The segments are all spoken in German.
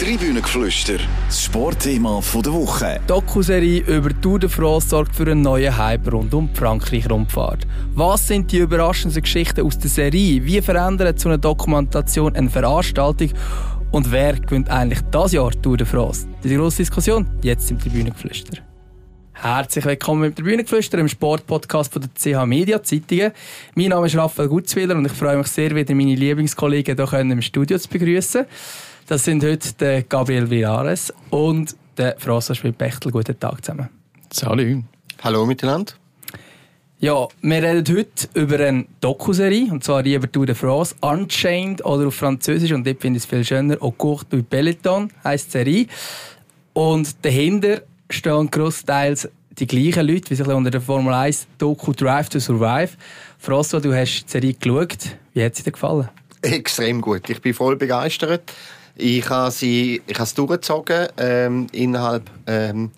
Tribünengeflüster, das Sportthema der Woche. Die Dokuserie über Tour de France sorgt für einen neuen Hype rund um die Frankreich-Rundfahrt. Was sind die überraschenden Geschichten aus der Serie? Wie verändert so eine Dokumentation eine Veranstaltung? Und wer gewinnt eigentlich das Jahr Tour de France? Diese grosse Diskussion jetzt im Tribünengeflüster. Herzlich willkommen im Tribünengeflüster, im Sportpodcast von der CH Media Zeitungen. Mein Name ist Raphael Gutzwiller und ich freue mich sehr, wieder meine Lieblingskollegen hier im Studio zu begrüßen. Das sind heute der Gabriel Villares und der François Schmidt-Bechtel. Guten Tag zusammen. Salut. Hallo miteinander. Ja, wir reden heute über eine Dokuserie, und zwar über Tour de France, Unchained oder auf Französisch, und dort finde ich es viel schöner, Au cours du Peloton heisst die Serie. Und dahinter stehen grossteils die gleichen Leute, wie sich unter der Formel 1 Doku Drive to Survive. François, du hast die Serie geschaut. Wie hat sie dir gefallen? Extrem gut. Ich bin voll begeistert. Ich habe sie, ich habe es durchgezogen ähm, innerhalb ähm,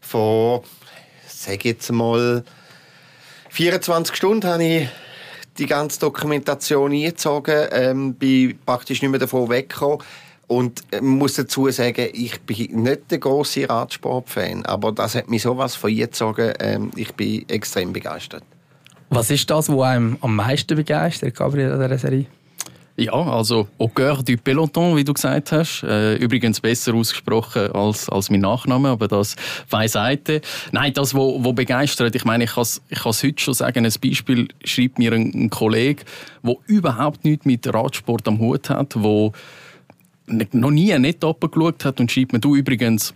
von, sage jetzt mal, 24 Stunden habe ich die ganze Dokumentation eingezogen, ähm, bin praktisch nicht mehr davon weggekommen. Und ich muss dazu sagen, ich bin nicht der große Radsportfan, aber das hat mich sowas von eingezogen. Ähm, ich bin extrem begeistert. Was ist das, was einem am meisten begeistert, Gabriel, an dieser Serie? Ja, also au cœur du Peloton, wie du gesagt hast. Äh, übrigens besser ausgesprochen als, als mein Nachname, aber das beiseite. Nein, das, wo, wo begeistert, ich meine, ich kann ich heute schon sagen, ein Beispiel schreibt mir ein, ein Kollege, der überhaupt nichts mit Radsport am Hut hat, der noch nie eine Etappe hat und schreibt mir, du übrigens,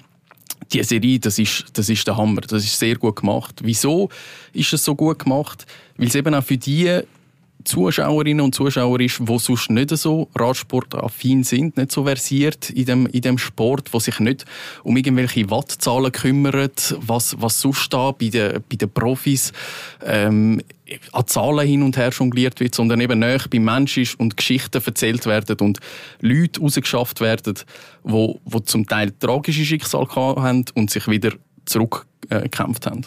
die Serie, das ist, das ist der Hammer, das ist sehr gut gemacht. Wieso ist es so gut gemacht? Weil es eben auch für die Zuschauerinnen und Zuschauer ist, die sonst nicht so radsportaffin sind, nicht so versiert in dem, in dem Sport, wo sich nicht um irgendwelche Wattzahlen kümmert, was, was sonst da bei den, bei den Profis ähm, an Zahlen hin und her jongliert wird, sondern eben näher beim Mensch ist und Geschichten erzählt werden und Leute rausgeschafft werden, wo, wo zum Teil tragische Schicksale haben und sich wieder zurückgekämpft haben.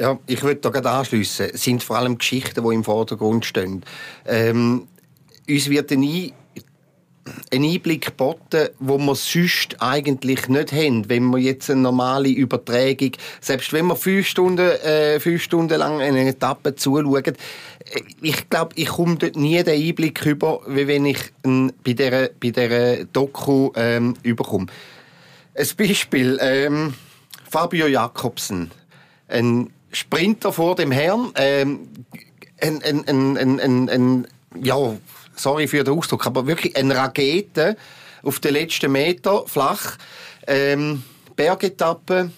Ja, ich würde da gerade anschliessen. Es sind vor allem Geschichten, die im Vordergrund stehen. Ähm, uns wird nie einen Einblick geboten, wo wir sonst eigentlich nicht haben, wenn wir jetzt eine normale Übertragung, selbst wenn wir fünf Stunden, äh, fünf Stunden lang eine Etappe zuschauen, äh, ich glaube, ich komme dort nie den Einblick über, wie wenn ich ähm, bei dieser, bei dieser Doku ähm, überkomme. Ein Beispiel, ähm, Fabio Jakobsen, ein Sprinter vor dem Herrn, ähm, ein, ein, ein, ein, ein, ja, sorry für den Ausdruck, aber wirklich eine Rakete auf den letzten Meter, flach, ähm, Bergetappe,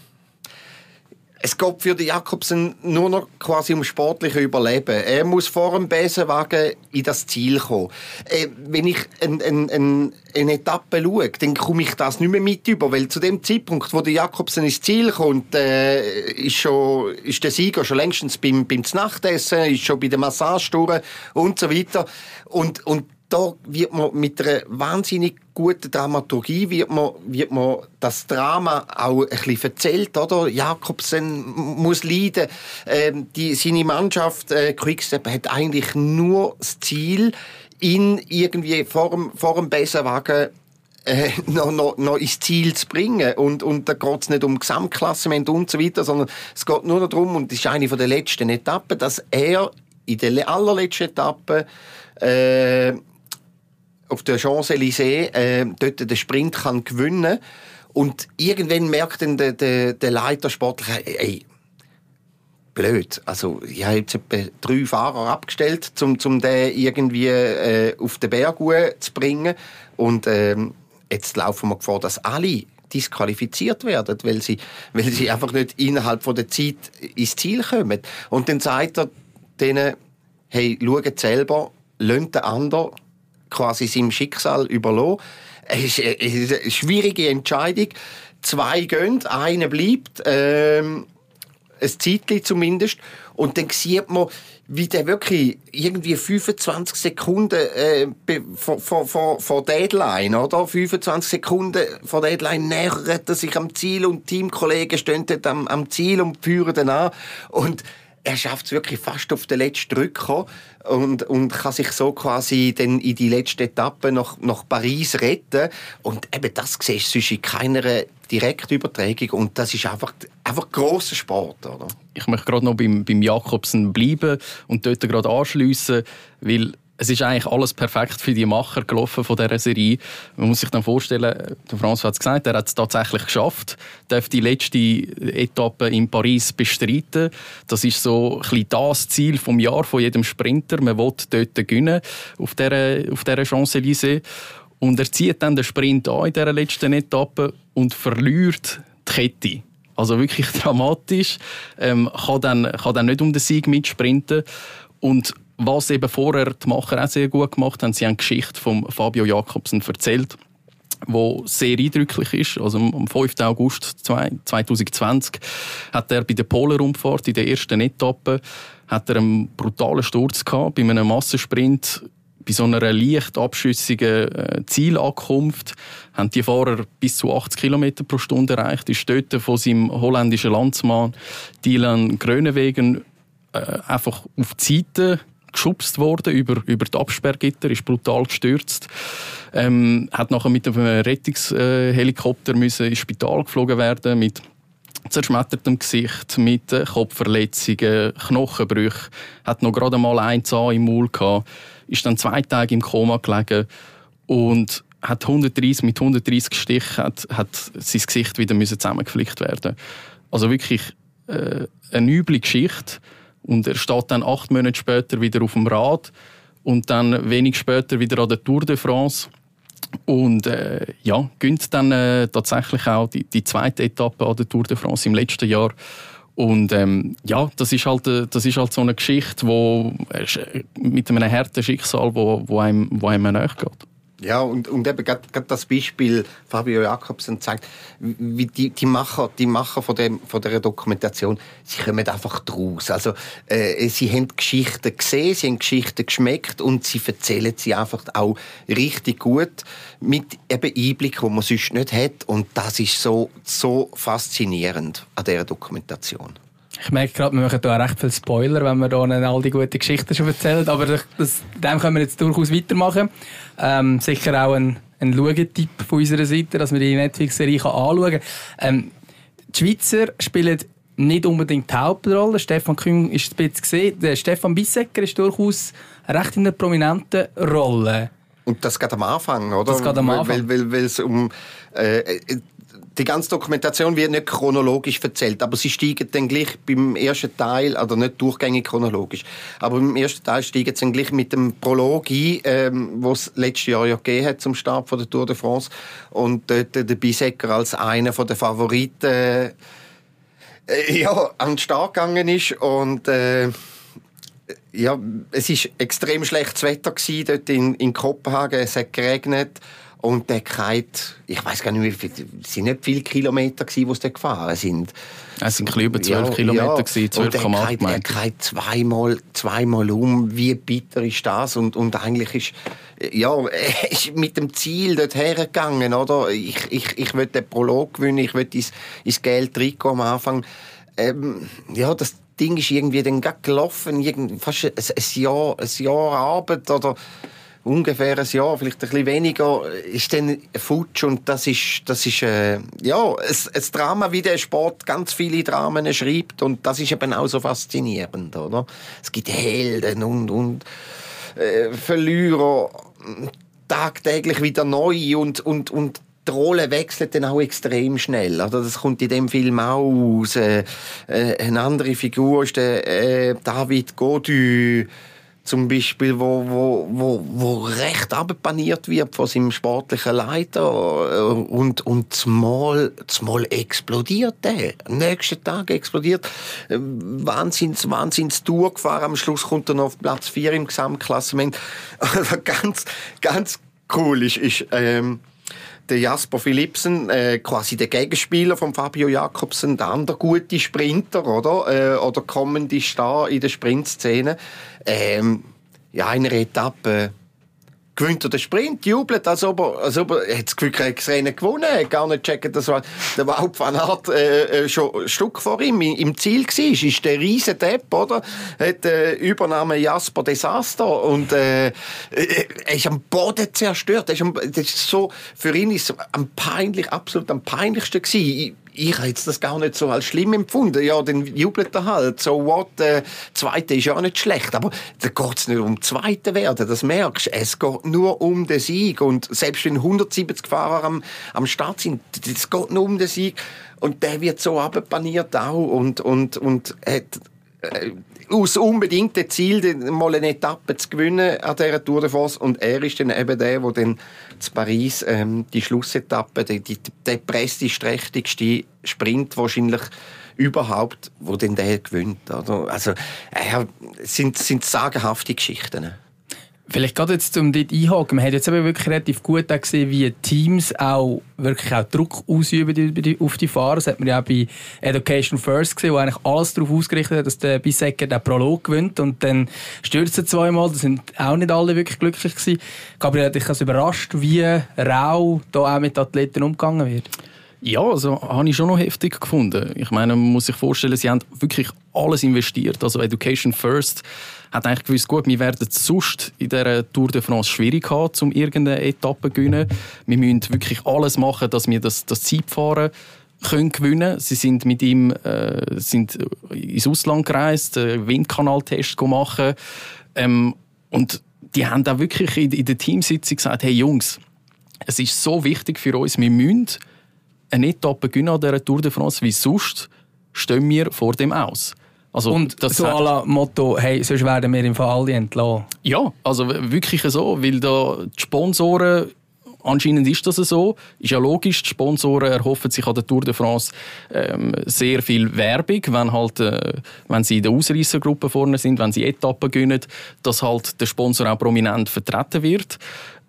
es geht für den Jakobsen nur noch quasi um sportliche Überleben. Er muss vor dem Besenwagen in das Ziel kommen. Äh, wenn ich ein, ein, ein, eine Etappe schaue, dann komme ich das nicht mehr mit über, weil zu dem Zeitpunkt, wo der Jakobsen ins Ziel kommt, äh, ist, schon, ist der Sieger schon längstens beim, beim Nachtessen, ist schon bei der Massage und so weiter. Und, und da wird man mit einer wahnsinnig guten Dramaturgie wird man, wird man das Drama auch ein bisschen erzählt, oder? Jakobsen muss leiden. Ähm, die, seine Mannschaft, äh, Quickstep, hat eigentlich nur das Ziel, ihn irgendwie vor dem, vor dem Besenwagen äh, noch, noch, noch ins Ziel zu bringen. Und, und da geht es nicht um Gesamtklassement und so weiter, sondern es geht nur darum, und das ist eine der letzten Etappen, dass er in der allerletzten Etappe äh, auf der Champs-Élysées äh, dort den Sprint kann gewinnen und irgendwann merkt dann der, der, der Leiter sportlich, ey, blöd. Also ich habe jetzt etwa drei Fahrer abgestellt, um, um den irgendwie äh, auf den Berg zu bringen und ähm, jetzt laufen wir Gefahr, dass alle disqualifiziert werden, weil sie, weil sie einfach nicht innerhalb von der Zeit ins Ziel kommen. Und dann sagt er denen, hey, schaut selber, lönt den anderen quasi seinem Schicksal überlassen. Es ist eine schwierige Entscheidung. Zwei gehen, einer bleibt, ähm, ein Zeitchen zumindest. Und dann sieht man, wie der wirklich irgendwie 25 Sekunden äh, vor, vor, vor, Deadline, oder? 25 Sekunden vor Deadline nähert er sich am Ziel und Teamkollegen stehen dort am, am Ziel und führen dann an. Und er schafft es wirklich fast auf den letzten Drücker und, und kann sich so quasi dann in die letzte Etappe nach, nach Paris retten. Und eben das siehst du sonst in keiner Direktübertragung und das ist einfach, einfach grosser Sport. Oder? Ich möchte gerade noch beim, beim Jakobsen bleiben und dort gerade anschliessen, weil es ist eigentlich alles perfekt für die Macher gelaufen von dieser Serie. Man muss sich dann vorstellen, der François hat es gesagt, er hat es tatsächlich geschafft, darf die letzte Etappe in Paris bestreiten. Das ist so ein bisschen das Ziel vom Jahr von jedem Sprinter. Man will dort gewinnen auf dieser, auf dieser Champs-Élysées. Und er zieht dann den Sprint an in dieser letzten Etappe und verliert die Kette. Also wirklich dramatisch. Ähm, kann, dann, kann dann nicht um den Sieg mitsprinten. Und was eben vorher die Macher auch sehr gut gemacht haben, sie haben die Geschichte von Fabio Jakobsen erzählt, wo sehr eindrücklich ist. Also am 5. August 2020 hat er bei der Polenrundfahrt in der ersten Etappe hat er einen brutalen Sturz gehabt bei einem Massensprint bei so einer leicht abschüssigen äh, Zielankunft haben die Fahrer bis zu 80 km pro Stunde erreicht. Ist dort von seinem holländischen Landsmann Dylan Grönewegen äh, einfach auf die Seite geschubst worden über, über die Absperrgitter, ist brutal gestürzt. Ähm, hat nachher mit einem Rettungshelikopter müssen ins Spital geflogen werden mit zerschmettertem Gesicht, mit äh, Kopfverletzungen, Knochenbrüchen, hat noch gerade mal ein Zahn im Maul gehabt, ist dann zwei Tage im Koma gelegen und hat 130 mit 130 Stichen hat, hat sein Gesicht wieder müssen zusammengeflickt werden. Also wirklich äh, eine üble Geschichte. Und er steht dann acht Monate später wieder auf dem Rad und dann wenig später wieder an der Tour de France. Und äh, ja, gönnt dann äh, tatsächlich auch die, die zweite Etappe an der Tour de France im letzten Jahr. Und ähm, ja, das ist halt, äh, das ist halt so eine Geschichte, wo, äh, mit einem harten Schicksal, wo, wo einem, wo einem nachgeht. Ja, und, und eben gerade das Beispiel Fabio Jakobsen zeigt, wie die, die Macher, die Macher von, dem, von der Dokumentation, sie kommen einfach draus. Also, äh, sie haben Geschichten gesehen, sie haben Geschichten geschmeckt und sie erzählen sie einfach auch richtig gut mit eben Einblick, wo man sonst nicht hat. Und das ist so, so faszinierend an dieser Dokumentation. Ich merke gerade, wir machen hier recht viel Spoiler, wenn wir hier all die guten Geschichten schon erzählen. Aber das, dem können wir jetzt durchaus weitermachen. Ähm, sicher auch ein, ein Schauetipp von unserer Seite, dass man die Netflix-Serie anschauen kann. Ähm, die Schweizer spielen nicht unbedingt die Hauptrolle. Stefan Küng ist ein bisschen gesehen. Der Stefan Bissecker ist durchaus recht in einer prominenten Rolle. Und das geht am Anfang, oder? Das geht am Anfang. Weil, weil, weil es um äh, die ganze Dokumentation wird nicht chronologisch erzählt, aber sie steigen dann gleich beim ersten Teil, also nicht durchgängig chronologisch, aber im ersten Teil steigen sie dann gleich mit dem Prolog ein, ähm, wo es letztes Jahr ja gegeben hat zum Start von der Tour de France. Und dort der Bisecker als einer der Favoriten äh, ja, an den Start gegangen ist. Und äh, ja, es ist extrem schlechtes Wetter gewesen, dort in, in Kopenhagen, es hat geregnet und der geht, ich weiß gar nicht, wie viel, es sind nicht viele Kilometer gewesen, wo sie gefahren sind. Es sind über 12 ja, Kilometer, ja. 12,8 Meter. Er geht zweimal, zweimal um. Wie bitter ist das? Und, und eigentlich ist, ja, ist mit dem Ziel dort hergegangen, oder? Ich, ich, ich will den Prolog gewinnen, ich will ins, ins Geld Trikot am Anfang. Ähm, ja, das Ding ist irgendwie dann gelaufen, irgendwie fast ein, ein Jahr, ein Jahr Arbeit, oder? Ungefähr ein Jahr, vielleicht ein bisschen weniger, ist dann futsch und das ist, das ist äh, ja, ein, ein Drama, wie der Sport ganz viele Dramen schreibt und das ist eben auch so faszinierend, oder? Es gibt Helden und, und äh, Verlierer, tagtäglich wieder neu und, und, und die Rolle wechselt dann auch extrem schnell. Also das kommt in dem Film auch aus. Äh, äh, eine andere Figur ist der äh, David Godu, zum Beispiel, wo, wo, wo, wo recht abpaniert wird von seinem sportlichen Leiter und, und zumal, zumal explodiert der. Am nächsten Tag explodiert. Wahnsinns, Wahnsinns Tour gefahren. Am Schluss kommt er noch auf Platz 4 im Gesamtklassement. Also ganz, ganz cool ist, ist ähm, der Jasper Philipsen, äh, quasi der Gegenspieler von Fabio Jakobsen, der andere gute Sprinter, oder? Äh, oder kommende Star in der Sprintszene. Ähm, ja, in einer Etappe gewinnt er den Sprint, jubelt, als ob er, als ob er, hat das Gefühl, er hat das Rennen gewonnen, hat gar nicht gecheckt, dass der Wout van Aert äh, schon ein Stück vor ihm im Ziel war. Ist der riesen Depp, oder? Hat äh, Übernahme Jasper Desaster und äh, äh, er ist am Boden zerstört. Er ist am, das ist so, für ihn ist es am peinlich, absolut am peinlichsten gewesen ich habe das gar nicht so als schlimm empfunden. Ja, dann jubelt er halt. So what, äh, Zweite ist ja nicht schlecht. Aber da geht es nicht um Zweite werden. Das merkst du. Es geht nur um den Sieg. Und selbst wenn 170 Fahrer am, am Start sind, es geht nur um den Sieg. Und der wird so abpaniert auch und, und, und hat äh, aus unbedingtem Ziel, mal eine Etappe zu gewinnen an dieser Tour de France. Und er ist dann eben der, der dann zu Paris ähm, die Schlussetappe, die, die, prestigeträchtigste Sprint wahrscheinlich überhaupt, wo denn der gewinnt. Oder? Also, äh, sind, sind sagenhafte Geschichten. Vielleicht gerade jetzt um dort einhaken. Man hat jetzt aber wirklich relativ gut gesehen, wie Teams auch wirklich auch Druck ausüben auf die Fahrer. Das hat man ja auch bei Education First gesehen, wo eigentlich alles darauf ausgerichtet hat, dass der Bisecker den Prolog gewinnt und dann stürzt er zweimal. Da sind auch nicht alle wirklich glücklich gewesen. Gabriel hat dich also überrascht, wie rau da auch mit Athleten umgegangen wird. Ja, also habe ich schon noch heftig gefunden. Ich meine, man muss sich vorstellen, sie haben wirklich alles investiert. Also Education First hat eigentlich gewusst, gut, wir werden sonst in dieser Tour de France schwierig haben, um irgendeine Etappe zu gewinnen. Wir müssen wirklich alles machen, dass wir das, das Zeitfahren können gewinnen. Sie sind mit ihm äh, sind ins Ausland gereist, äh, Windkanaltest machen ähm, und die haben da wirklich in, in der Teamsitzung gesagt, hey Jungs, es ist so wichtig für uns, wir müssen eine Etappe gewinnen an dieser Tour de France, wie sonst stehen wir vor dem aus. Also, und das so hat... Motto, hey, sonst werden wir im Fall alle entlassen. Ja, also wirklich so, weil da die Sponsoren Anscheinend ist das so. Ist ja logisch. Die Sponsoren erhoffen sich an der Tour de France ähm, sehr viel Werbung, wenn, halt, äh, wenn sie in der Ausreißergruppe vorne sind, wenn sie Etappen gewinnen, dass halt der Sponsor auch prominent vertreten wird.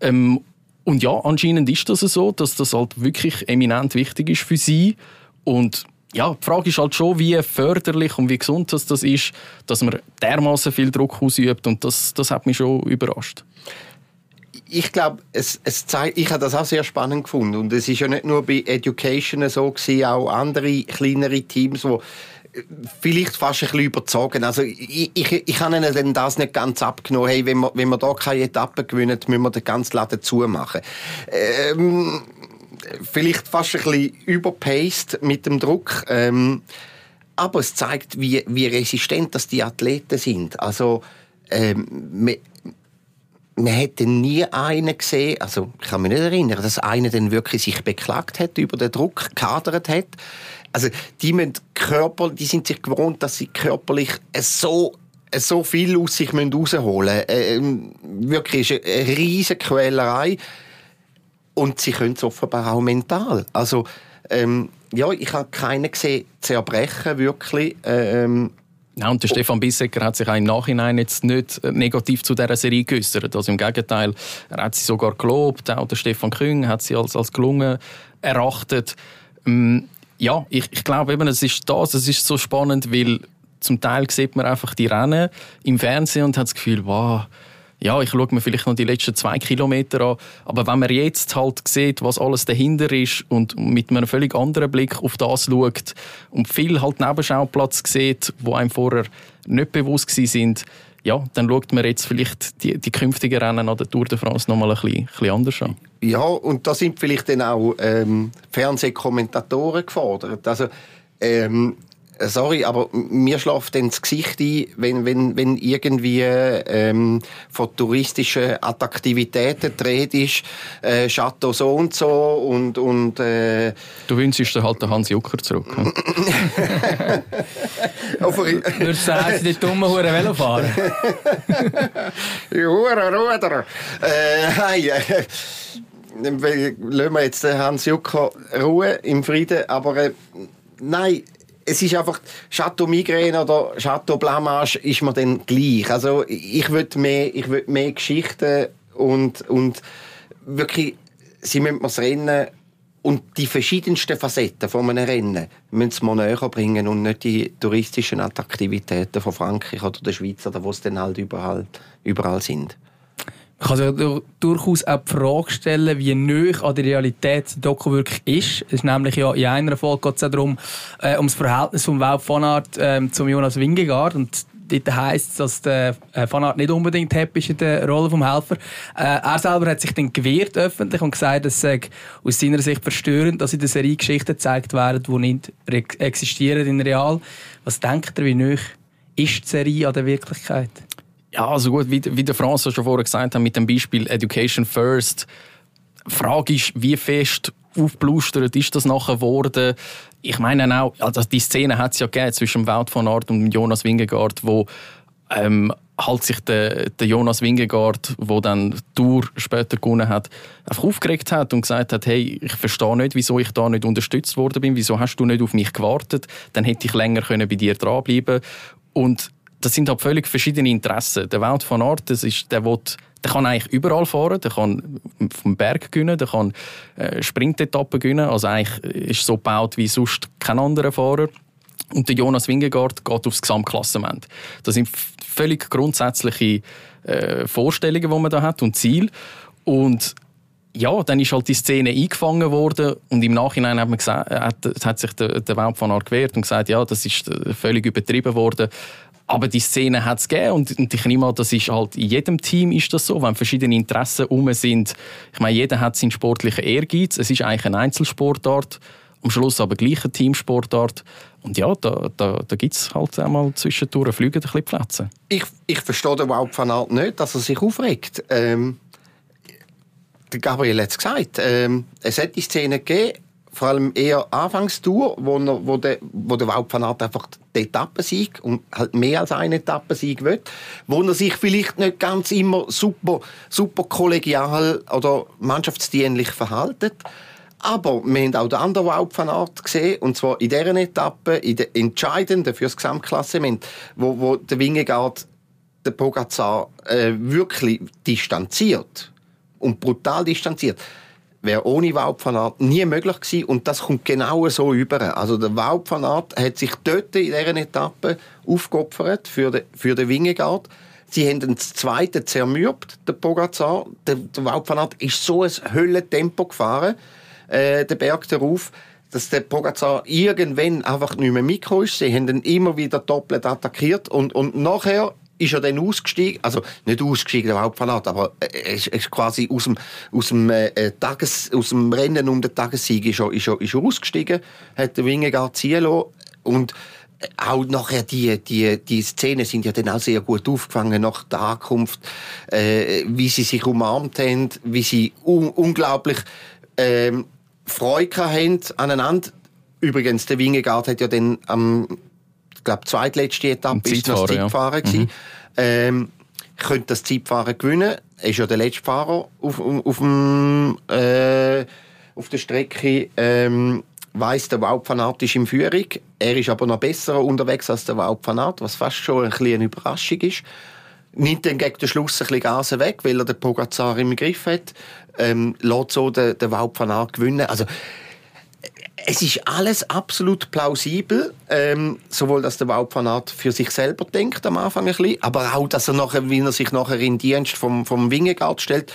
Ähm, und ja, anscheinend ist das so, dass das halt wirklich eminent wichtig ist für sie. Und ja, die Frage ist halt schon, wie förderlich und wie gesund das, das ist, dass man dermaßen viel Druck ausübt und das, das hat mich schon überrascht. Ich glaube, es, es zeigt, ich habe das auch sehr spannend gefunden und es ist ja nicht nur bei Education so gewesen, auch andere kleinere Teams, die vielleicht fast ein bisschen überzogen. Also ich, ich, ich habe ihnen das nicht ganz abgenommen. Hey, wenn wir, wenn wir da keine Etappe gewinnen, müssen wir den ganzen Laden zumachen. Ähm, vielleicht fast ein bisschen überpaced mit dem Druck. Ähm, aber es zeigt, wie, wie resistent das die Athleten sind. Also, ähm, man, man hätte nie einen gesehen, also ich kann mich nicht erinnern, dass einer dann wirklich sich beklagt hat über den Druck, kadert hat. Also die, Körper, die sind sich gewohnt, dass sie körperlich so so viel aus sich rausholen müssen. Ähm, wirklich ist eine riesige Quälerei. Und sie können es offenbar auch mental. Also, ähm, ja, ich habe keinen gesehen zerbrechen, wirklich. Ähm, ja, und der Stefan Bissecker hat sich auch im Nachhinein jetzt nicht negativ zu dieser Serie geäußert. Also im Gegenteil, er hat sie sogar gelobt. Auch der Stefan Küng hat sie als, als gelungen erachtet. Ähm, ja, ich, ich glaube eben, es ist das, es ist so spannend, weil zum Teil sieht man einfach die Rennen im Fernsehen und hat das Gefühl, wow, ja, ich schaue mir vielleicht noch die letzten zwei Kilometer an. Aber wenn man jetzt halt sieht, was alles dahinter ist und mit einem völlig anderen Blick auf das schaut und viel halt Nebenschauplatz sieht, wo einem vorher nicht bewusst sind, ja, dann schaut man jetzt vielleicht die, die künftigen Rennen an der Tour de France nochmal ein bisschen, ein bisschen anders an. Ja, und da sind vielleicht dann auch ähm, Fernsehkommentatoren gefordert. Also, ähm, äh, sorry, aber mir schläft dann das Gesicht ein, wenn, wenn, wenn irgendwie ähm, von touristischen Attraktivitäten dreht ist, äh, Chateau so und so und, und äh, Du wünschst dir halt den Hans Jucker zurück. Würdest du sagen, die dummen Huren Velofahrer? Huren Ruder. Äh, hey, äh, lassen wir jetzt Hans Jucker Ruhe im Frieden, aber äh, nein, es ist einfach Chateau Migraine oder Chateau Blamage ist mir dann gleich. Also ich würde mehr, ich würde mehr Geschichten und und wirklich, sie müssen das Rennen und die verschiedensten Facetten von einem Rennen müssen sie mal näher bringen und nicht die touristischen Attraktivitäten von Frankreich oder der Schweiz oder wo es dann halt überall, überall sind. Man kann sich durchaus auch die Frage stellen, wie nöch an der Realität die Doku wirklich ist. Es ist nämlich ja in einer Folge geht es darum, äh, um das Verhältnis von Wout von Aert äh, zum Jonas Wingegaard und dort heisst es, dass der äh, Van Aert nicht unbedingt happy ist in der Rolle des Helfer. Äh, er selber hat sich dann gewehrt öffentlich und gesagt, es sei aus seiner Sicht verstörend, dass in der Serie Geschichten gezeigt werden, die nicht existieren in real. Was denkt ihr, wie nöch ist die Serie an der Wirklichkeit? Ja, also gut, wie, wie der Franz schon vorher gesagt hat, mit dem Beispiel Education First. Die Frage ist, wie fest aufblustert ist das nachher geworden? Ich meine auch, also die Szene hat es ja gegeben zwischen Wout von Art und Jonas Wingegaard, wo ähm, halt sich der, der Jonas Wingegaard, wo dann Tour später gewonnen hat, einfach aufgeregt hat und gesagt hat, hey, ich verstehe nicht, wieso ich da nicht unterstützt worden bin, wieso hast du nicht auf mich gewartet, dann hätte ich länger können bei dir dranbleiben und das sind halt völlig verschiedene Interessen. Der Wout von Art, das ist, der will, der kann eigentlich überall fahren, der kann vom Berg gewinnen, der kann äh, Sprintetappen gewinnen. Also eigentlich ist so gebaut wie sonst kein anderer Fahrer. Und der Jonas Wingegaard geht aufs Gesamtklassement. Das sind völlig grundsätzliche äh, Vorstellungen, die man da hat und Ziel. Und ja, dann ist halt die Szene eingefangen worden und im Nachhinein hat, man gesagt, hat, hat sich der, der Wout von Aert gewehrt und gesagt, ja, das ist äh, völlig übertrieben worden. Aber die Szene hat es gegeben und, und ich nehme an, das ist halt in jedem Team ist das so, wenn verschiedene Interessen um sind. Ich meine, jeder hat seinen sportlichen Ehrgeiz. Es ist eigentlich eine Einzelsportart, am Schluss aber gleich eine Teamsportart. Und ja, da, da, da gibt es halt einmal zwischendurch fliegen ein bisschen Plätze. Ich, ich verstehe den Aert nicht, dass er sich aufregt. Ähm, Gabriel hat es gesagt. Ähm, es hat die Szene gegeben, vor allem eher Anfangstour, wo, er, wo, der, wo der Wout van Aert einfach die Etappensieg und halt mehr als eine Etappensieg will, wo er sich vielleicht nicht ganz immer super, super kollegial oder mannschaftsdienlich verhaltet. Aber wir haben auch den anderen Wout van Aert gesehen, und zwar in dieser Etappe, in der entscheidenden für das Gesamtklassement, wo, wo der Wingegaard den Pogacar äh, wirklich distanziert und brutal distanziert wäre ohne Aert nie möglich gewesen und das kommt genau so über. Also der Aert hat sich dort in dieser Etappe aufgeopfert für den, für den Wingegaard. Sie haben den zweiten zermürbt, den Pogacar. Der, der Wout ist so ein Höllentempo gefahren, äh, den Berg darauf, dass der Pogacar irgendwann einfach nicht mehr Mikro ist. Sie haben ihn immer wieder doppelt attackiert und, und nachher ist er dann ausgestiegen, also nicht ausgestiegen, der Hauptfanat, aber er ist, ist quasi aus dem, aus, dem, äh, Tages, aus dem Rennen um den Tagessieg ist er, ist er, ist er ausgestiegen, hat den Wingegaard ziehen lassen und auch nachher die, die, die Szenen sind ja dann auch sehr gut aufgefangen nach der Ankunft, äh, wie sie sich umarmt haben, wie sie un unglaublich äh, Freude haben aneinander. Übrigens, der Wingegaard hat ja dann am ich glaube, zweitletzte Etappe ist das Zeitfahren. Ja. Mhm. Ähm, könnte das Zeitfahren gewinnen. Er ist ja der letzte Fahrer auf, auf, dem, äh, auf der Strecke. Ähm, weiss, der Wout van Aert ist in Führung. Er ist aber noch besser unterwegs als der Wout van Aert, was fast schon ein eine Überraschung ist. Nimmt dann gegen den Schluss ein bisschen Gas weg, weil er den Pogacar im Griff hat. Ähm, lässt so den, den Wout van Aert gewinnen. Also, es ist alles absolut plausibel, ähm, sowohl dass der Aert für sich selber denkt am Anfang ein bisschen, aber auch, dass er nachher, wie er sich nachher in Dienst vom, vom Wingegaard stellt.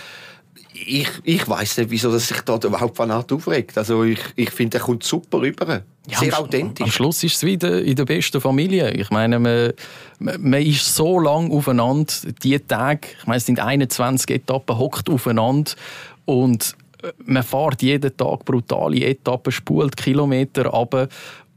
Ich, ich weiß nicht, wieso dass sich da der Aert aufregt. Also ich, ich finde, er kommt super rüber. Ja, Sehr authentisch. Am Schluss ist es wieder in der besten Familie. Ich meine, man, man ist so lang aufeinander, die Tage, ich meine, es sind 21 Etappen, hockt aufeinander und man fährt jeden Tag brutale Etappen, spult Kilometer ab.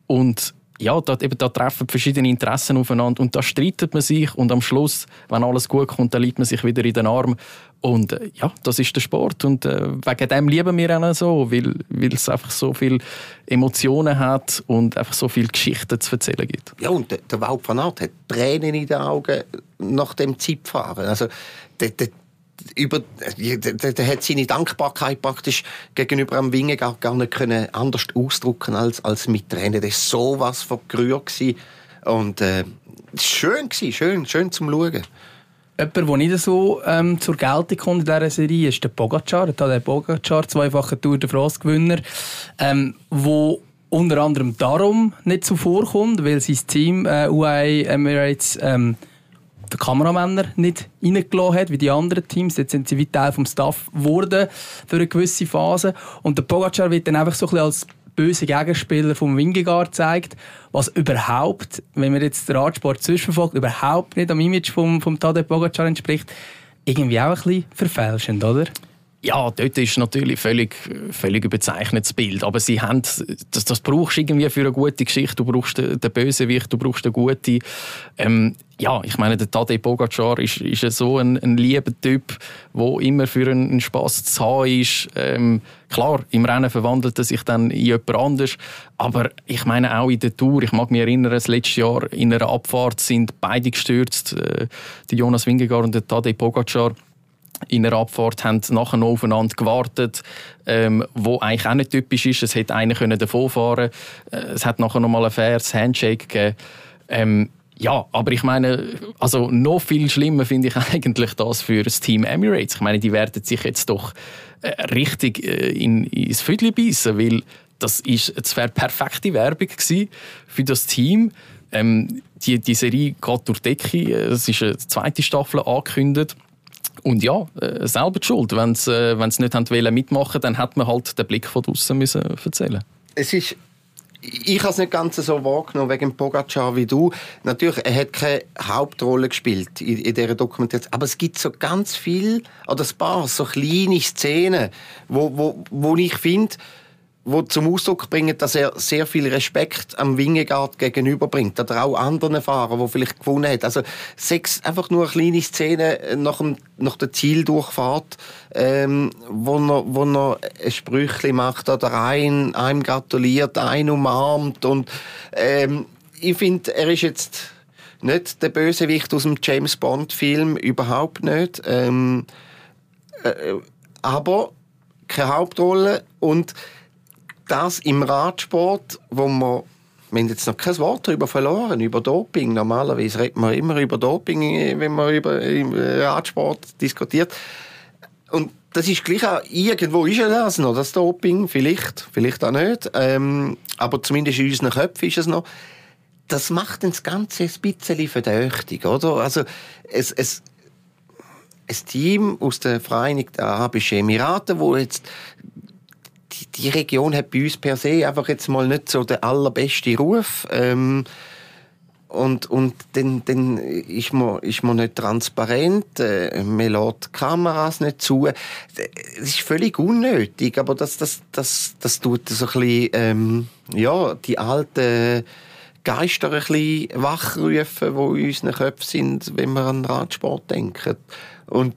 Und ja, da, eben, da treffen verschiedene Interessen aufeinander. Und da streitet man sich. Und am Schluss, wenn alles gut kommt, dann liegt man sich wieder in den Arm. Und äh, ja, das ist der Sport. Und äh, wegen dem lieben wir ihn so, weil, es einfach so viele Emotionen hat und einfach so viele Geschichten zu erzählen gibt. Ja, und der, der Wout van Aert hat Tränen in den Augen nach dem Zeitfahren. Also der, der, über, der, der hat seine Dankbarkeit praktisch gegenüber am Winge gar, gar nicht können anders ausdrücken als, als mit Tränen. Das war so was von gerührt und äh, schön gewesen, schön, schön zum Schauen. Jemand, der nicht so ähm, zur Geltung kommt in dieser Serie, ist der Pogacar. Der Pogacar, zweifacher Tour de France-Gewinner, ähm, wo unter anderem darum nicht zuvorkommt, weil sein Team äh, UAE Emirates ähm, den Kameramänner nicht reingelassen hat, wie die anderen Teams. Jetzt sind sie wie Teil vom Staff geworden für eine gewisse Phase. Und der Pogacar wird dann einfach so ein bisschen als böse Gegenspieler vom Wingegaard zeigt, was überhaupt, wenn man jetzt den Radsport zwischenverfolgt, überhaupt nicht am Image vom, vom Tadej Pogacar entspricht, irgendwie auch ein bisschen verfälschend, oder? Ja, dort ist natürlich völlig, völlig überzeichnetes Bild. Aber sie haben, das, das brauchst du irgendwie für eine gute Geschichte. Du brauchst den, den Bösewicht, du brauchst den Guten. Ähm, ja, ich meine, der Tadej Pogacar ist, ist so ein, ein lieber Typ, der immer für einen Spass zu haben ist. Ähm, klar, im Rennen verwandelt er sich dann in jemand anderes. Aber ich meine auch in der Tour, ich mag mich erinnern, das letzte Jahr in einer Abfahrt sind beide gestürzt, äh, der Jonas Wingegaard und der Tadej Pogacar in der Abfahrt haben nachher noch aufeinander gewartet, ähm, wo eigentlich auch nicht typisch ist. Es hätte einer davonfahren können. Äh, es hat nachher noch mal ein faires Handshake gegeben. Ähm, ja, aber ich meine, also noch viel schlimmer finde ich eigentlich das für das Team Emirates. Ich meine, die werden sich jetzt doch äh, richtig äh, in, ins Viertel beißen, weil das ist, wäre perfekte Werbung für das Team. Ähm, die, die Serie geht durch die Decke. Es ist eine zweite Staffel angekündigt. Und ja, äh, selber die Schuld. Wenn sie äh, nicht haben mitmachen dann hat man halt den Blick von draußen müssen erzählen. Es ist ich habe es nicht ganz so wahrgenommen wegen Pogacar wie du. Natürlich, er hat keine Hauptrolle gespielt in, in dieser Dokumentation. Aber es gibt so ganz viel, oder ein paar so kleine Szenen, wo, wo, wo ich finde, wo zum Ausdruck bringen, dass er sehr viel Respekt am Wingegaard gegenüberbringt oder auch anderen Fahrern, die vielleicht gewonnen haben. Also sechs einfach nur eine kleine Szene nach, dem, nach der Zieldurchfahrt, ähm, wo er, wo er ein Sprüchli macht oder ein, einem gratuliert, einen umarmt und ähm, ich finde, er ist jetzt nicht der Bösewicht aus dem James Bond Film überhaupt nicht, ähm, äh, aber keine Hauptrolle und das im Radsport, wo man wir haben jetzt noch kein Wort darüber verloren, über Doping. Normalerweise redet man immer über Doping, wenn man über Radsport diskutiert. Und das ist gleich auch, irgendwo ist ja das noch, das Doping, vielleicht, vielleicht auch nicht. Ähm, aber zumindest in unseren Köpfen ist es noch. Das macht das Ganze ein bisschen verdächtig, oder? Also, es, es, ein Team aus den Vereinigten Arabischen Emiraten, wo jetzt die, die, Region hat bei uns per se einfach jetzt mal nicht so den allerbesten Ruf. Ähm, und, und dann, dann ist, man, ist man nicht transparent, äh, man lässt Kameras nicht zu. Das ist völlig unnötig, aber das, das, das, das tut so ein bisschen, ähm, ja, die alten Geister ein bisschen wachrufen, die in unseren Köpfen sind, wenn wir an Radsport denken. Und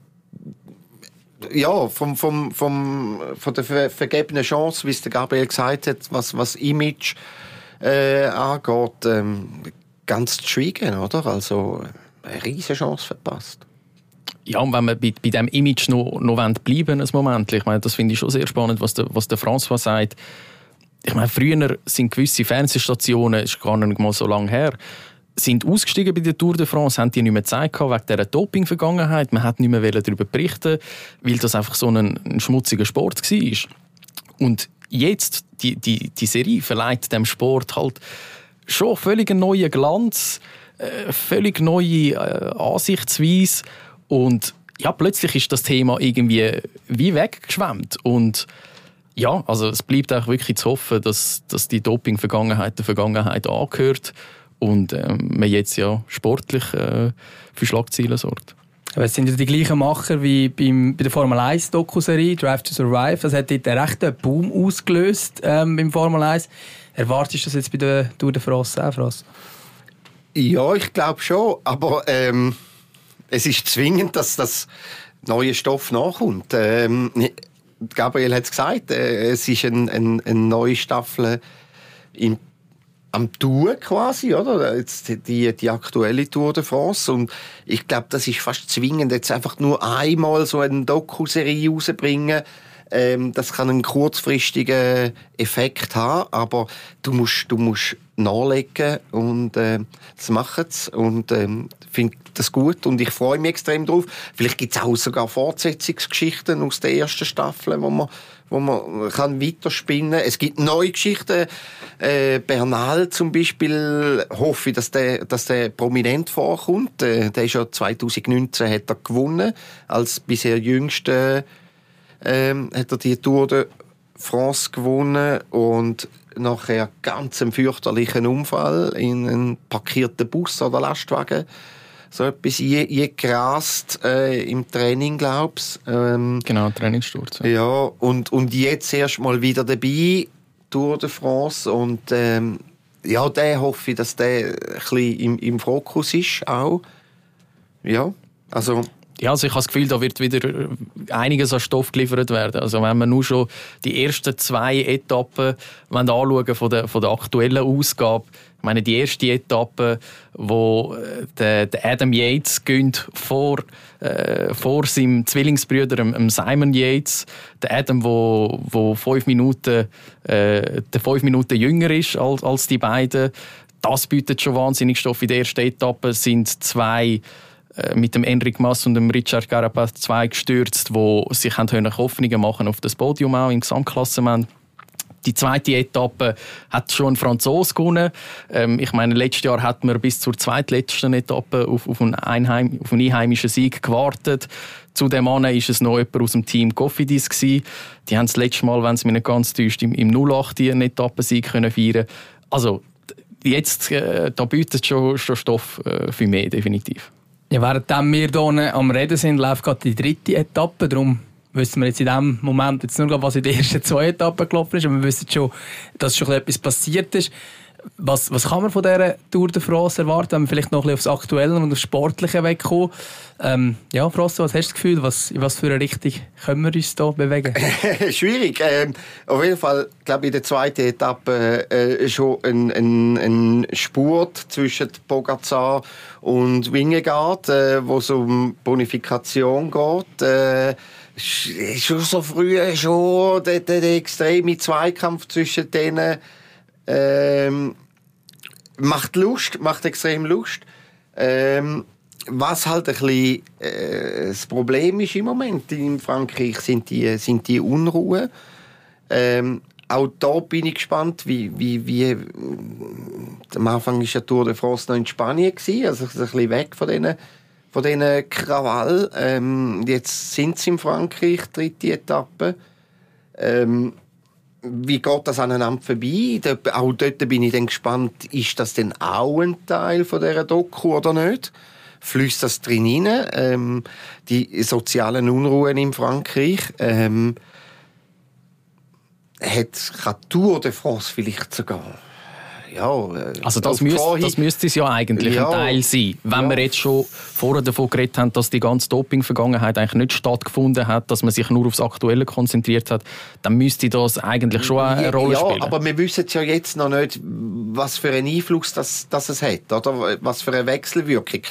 ja, vom, vom, vom, von der ver vergebenen Chance, wie es der Gabriel gesagt hat, was, was Image äh, angeht, ähm, ganz zu schweigen, oder? Also eine riesige Chance verpasst. Ja, und wenn wir bei, bei diesem Image noch, noch bleiben ein Moment, ich meine, das finde ich schon sehr spannend, was der, was der François sagt. Ich meine, früher sind gewisse Fernsehstationen, ist gar nicht mal so lange her, sind ausgestiegen bei der Tour de France, haben die nicht mehr Zeit gehabt wegen dieser Doping-Vergangenheit. Man hat nicht mehr darüber berichten, weil das einfach so ein, ein schmutziger Sport war. Und jetzt, die, die, die Serie verleiht dem Sport halt schon völlig einen neuen Glanz, äh, völlig neue äh, Ansichtsweise und ja, plötzlich ist das Thema irgendwie wie weggeschwemmt und ja, also es bleibt auch wirklich zu hoffen, dass, dass die Doping-Vergangenheit der Vergangenheit angehört und ähm, man jetzt ja sportlich äh, für Schlagzeilen sorgt. Aber es sind ja die gleichen Macher wie beim, bei der Formel 1 Dokuserie Drive to Survive. Das hat dort einen rechten Boom ausgelöst ähm, beim Formel 1. Erwartest du das jetzt bei der Tour de France auch, Frost? Ja, ich glaube schon. Aber ähm, es ist zwingend, dass das neue Stoff nachkommt. Ähm, Gabriel hat es gesagt, äh, es ist eine ein, ein neue Staffel im am Tour quasi, oder? Jetzt die, die aktuelle Tour de France. Und ich glaube, das ist fast zwingend, jetzt einfach nur einmal so eine Doku-Serie rauszubringen. Ähm, das kann einen kurzfristigen Effekt haben, aber du musst, du musst nachlegen und äh, das machen sie und ähm, finde das gut und ich freue mich extrem drauf. Vielleicht gibt es auch sogar Fortsetzungsgeschichten aus der ersten Staffel, wo man wo man kann weiterspinnen. Es gibt neue Geschichten. Äh, Bernal zum Beispiel hoffe ich, dass der, dass der prominent vorkommt. Äh, der ist ja 2019 hat er gewonnen als bisher jüngste ähm, hat er die Tour de France gewonnen und nachher ganz einen fürchterlichen Unfall in einen parkierten Bus oder Lastwagen so etwas eingerast äh, im Training, glaubst ähm, Genau, Trainingssturz. Ja. ja, und, und jetzt erst mal wieder dabei, Tour de France und ähm, ja, der hoffe ich, dass der ein bisschen im, im Fokus ist auch. Ja, also ja, also ich habe das Gefühl, da wird wieder einiges an Stoff geliefert werden. Also wenn man nur schon die ersten zwei Etappen anschauen von der, von der aktuellen Ausgabe, ich meine, die erste Etappe, wo äh, der, der Adam Yates gönnt vor, äh, vor seinem Zwillingsbrüder Simon Yates, der Adam, wo, wo fünf Minuten, äh, der fünf Minuten jünger ist als, als die beiden, das bietet schon wahnsinnig Stoff. In der ersten Etappe sind zwei äh, mit dem Enric Mas und dem Richard Carapaz zwei gestürzt, wo sich Hoffnungen machen auf das Podium auch im Gesamtklassement. Die zweite Etappe hat schon ein Franzose gewonnen. Ähm, ich meine, letztes Jahr hat man bis zur zweitletzten Etappe auf, auf, einen, Einheim, auf einen einheimischen Sieg gewartet. Zu dem Mann ist es noch jemand aus dem Team Cofidis gewesen. Die haben das letzte Mal, wenn es mich nicht ganz täuscht, im, im 08 einen Etappensieg können feiern. Also jetzt äh, da bietet schon, schon Stoff äh, für mehr definitiv. Ja, während wir hier am Reden sind, läuft gerade die dritte Etappe. Darum wissen wir jetzt in diesem Moment jetzt nur, was in den ersten zwei Etappen gelaufen ist. Aber wir wissen schon, dass schon etwas passiert ist. Was, was kann man von dieser Tour de France erwarten, wenn wir vielleicht noch ein bisschen aufs Aktuelle und aufs Sportliche wegkommen? Ähm, ja, Frosso, was hast du das Gefühl? Was, in was für eine Richtung können wir uns hier bewegen? Schwierig. Ähm, auf jeden Fall, glaube ich, in der zweiten Etappe äh, schon ein, ein, ein Spurt zwischen Pogacar und Wingegaard, äh, wo es um Bonifikation geht. Äh, schon so früh schon der, der, der extreme Zweikampf zwischen denen ähm, macht Lust, macht extrem Lust. Ähm, was halt ein bisschen äh, das Problem ist im Moment in Frankreich, sind die, sind die Unruhen. Ähm, auch da bin ich gespannt, wie, wie, wie äh, am Anfang war der Tour de France noch in Spanien, gewesen, also ein bisschen weg von diesen, von diesen Krawall. Ähm, jetzt sind sie in Frankreich, dritte Etappe. Ähm, wie geht das aneinander vorbei? Auch dort bin ich dann gespannt, ist das denn auch ein Teil von dieser Doku oder nicht? Fließt das drin rein? Ähm, die sozialen Unruhen in Frankreich. Ähm, hat Tour de France vielleicht sogar ja, also das, müsste, das müsste es ja eigentlich ja, ein Teil sein. Wenn ja. wir jetzt schon vorher davon geredet haben, dass die ganze Doping-Vergangenheit eigentlich nicht stattgefunden hat, dass man sich nur aufs Aktuelle konzentriert hat, dann müsste das eigentlich schon eine Rolle ja, spielen. Ja, aber wir wissen ja jetzt noch nicht, was für einen Einfluss das, das es hat, oder was für eine Wechselwirkung.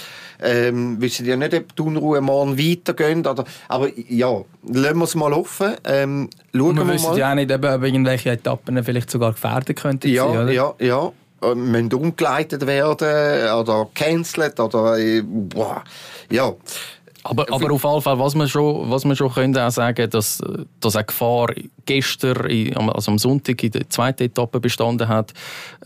Ähm, wissen ja nicht, ob die Unruhe morgen weitergehen. Oder, aber ja, lassen wir es mal offen. Ähm, schauen wir, wir wissen mal. ja auch nicht, ob irgendwelche Etappen vielleicht sogar gefährdet könnten ja, sein, oder? Ja, ja. Äh, müssen umgeleitet werden oder cancelled oder äh, boah, ja. Aber, aber auf jeden Fall, was man schon, was man schon könnte auch sagen, dass, dass eine Gefahr gestern, also am Sonntag in der zweiten Etappe bestanden hat,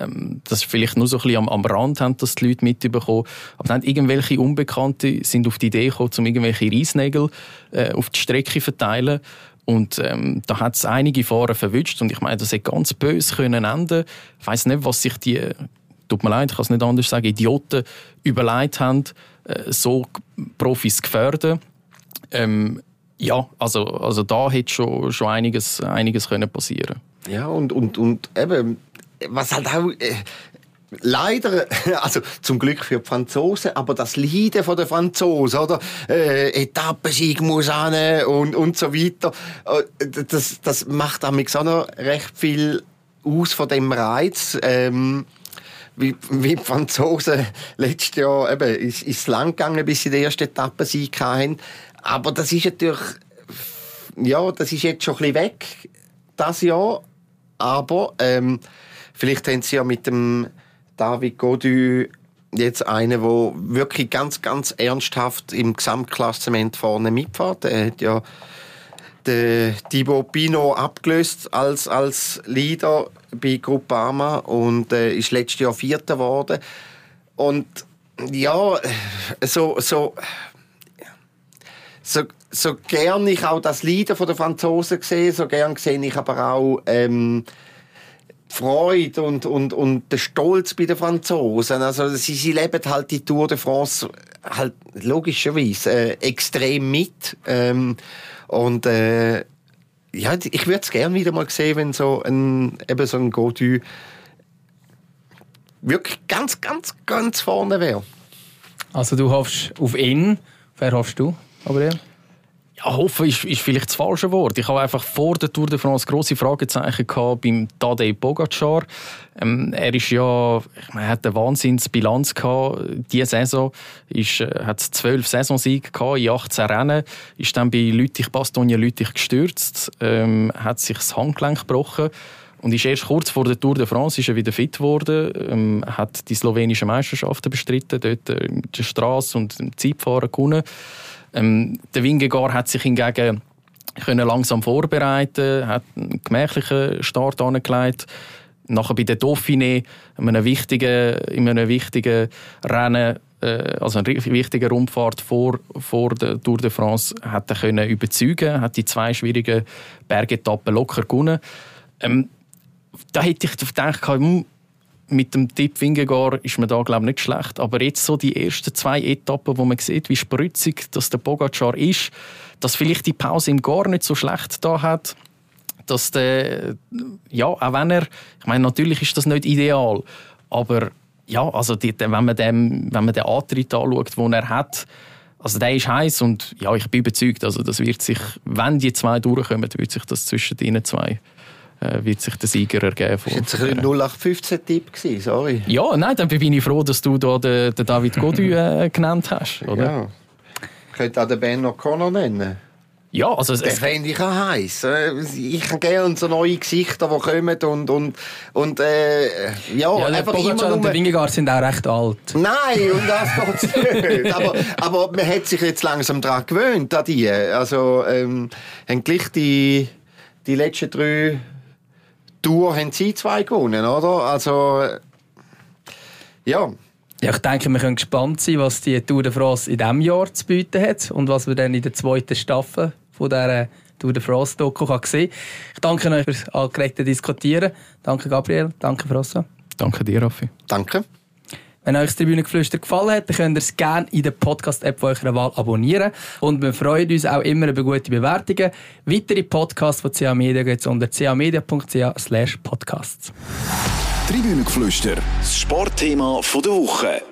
ähm, dass vielleicht nur so ein bisschen am, am Rand haben, dass die Leute mitbekommen. Aber dann irgendwelche Unbekannte sind auf die Idee gekommen, um irgendwelche Reisnägel äh, auf die Strecke zu verteilen. Und ähm, da hat es einige Fahrer verwünscht und ich meine, das hätte ganz böse können enden. Ich weiß nicht, was sich die, tut mir leid, ich kann es nicht anders sagen, Idioten überlegt haben, äh, so Profis gefährden. Ähm, ja, also, also da hätte schon, schon einiges, einiges können passieren Ja, und, und, und eben, was halt auch... Äh leider, also zum Glück für die Franzosen, aber das Leiden von den Franzosen, oder? Äh, Etappensieg muss an und, und so weiter. Äh, das, das macht auch noch recht viel aus von dem Reiz. Ähm, wie, wie die Franzosen letztes Jahr eben, ist, ist lang gegangen, bis sie die erste Etappe Sieg hatten. Aber das ist natürlich ja, das ist jetzt schon ein bisschen weg, das Jahr. Aber ähm, vielleicht haben sie ja mit dem David Godu jetzt einen, der wirklich ganz, ganz ernsthaft im Gesamtklassement vorne mitfährt. Er hat ja den Thibaut Pino abgelöst als, als Leader bei Groupama und äh, ist letztes Jahr Vierter geworden. Und ja, so, so, so, so gern ich auch das Leader der Franzosen sehe, so gern sehe ich aber auch ähm, die Freude und, und, und den Stolz bei den Franzosen. Also sie, sie leben halt die Tour de France halt logischerweise äh, extrem mit. Ähm, und äh, ja, ich würde es gerne wieder mal sehen, wenn so ein, eben so ein Godu wirklich ganz, ganz, ganz vorne wäre. Also du hoffst auf ihn. Wer hoffst du, Gabriel? Ja, hoffen ist, ist vielleicht das falsche Wort. Ich habe einfach vor der Tour de France große Fragezeichen gehabt beim Tadej Pogacar. Ähm, er ist ja, ich meine, hat eine Wahnsinnsbilanz gehabt. Diese Saison ist, äh, hat zwölf Saisonsiege gehabt in 18 Rennen. Ist dann bei Lüttich, Bastogne Lüttich gestürzt, ähm, hat sich das Handgelenk gebrochen. Und ist erst kurz vor der Tour de France ist er wieder fit geworden, ähm, hat die slowenischen Meisterschaften bestritten, dort äh, mit der Straße und dem Zeitfahren gewonnen. Ähm, der Wingegar hat sich hingegen können langsam vorbereiten, hat einen gemächlichen Start angelegt. Nachher bei der Dauphiné, in einem wichtigen, in einem wichtigen Rennen, äh, also eine wichtige Rundfahrt vor, vor der Tour de France, hat er können überzeugen, hat die zwei schwierigen Bergetappen locker gewonnen. Ähm, da hätte ich gedacht, hm, mit dem Tipp Wingegar ist man da glaube nicht schlecht. Aber jetzt so die ersten zwei Etappen, wo man sieht, wie spritzig das der Pogacar ist, dass vielleicht die Pause ihm gar nicht so schlecht da hat, dass der, ja, auch wenn er, ich meine, natürlich ist das nicht ideal, aber ja, also die, wenn man dem, wenn man den Antritt anschaut, den er hat, also der ist heiß und ja, ich bin überzeugt, also das wird sich, wenn die zwei durchkommen, wird sich das zwischen ihnen zwei äh, wird sich der Sieger ergeben. Das war ein 0815-Tipp, sorry. Ja, nein, dann bin ich froh, dass du da den, den David Godu äh, genannt hast. Oder? Ja. Ich könnte auch den Ben O'Connor nennen. Ja, also den fände ich auch heiß. Äh, ich habe gerne so neue Gesichter, die kommen und, und, und äh, ja, ja einfach Pogacar immer und der Wingegaard sind auch recht alt. Nein, und das geht's nicht. aber, aber man hat sich jetzt langsam daran gewöhnt, an die. Also, ähm, haben gleich die, die letzten drei Tour haben sie zwei gewonnen, oder? Also, ja. Ja, ich denke, wir können gespannt sein, was die Tour de France in diesem Jahr zu bieten hat und was wir dann in der zweiten Staffel von dieser Tour de France Doku sehen Ich danke euch fürs angeregte Diskutieren. Danke Gabriel, danke Frossa. Danke dir, Raffi. Danke. Wenn euch das Tribünengeflüster gefallen hat, dann könnt ihr es gerne in der Podcast-App eurer Wahl abonnieren. Und wir freuen uns auch immer über gute Bewertungen. Weitere Podcasts von CA Media gibt es unter camedia.ch podcasts. Tribünengeflüster, das Sportthema der Woche.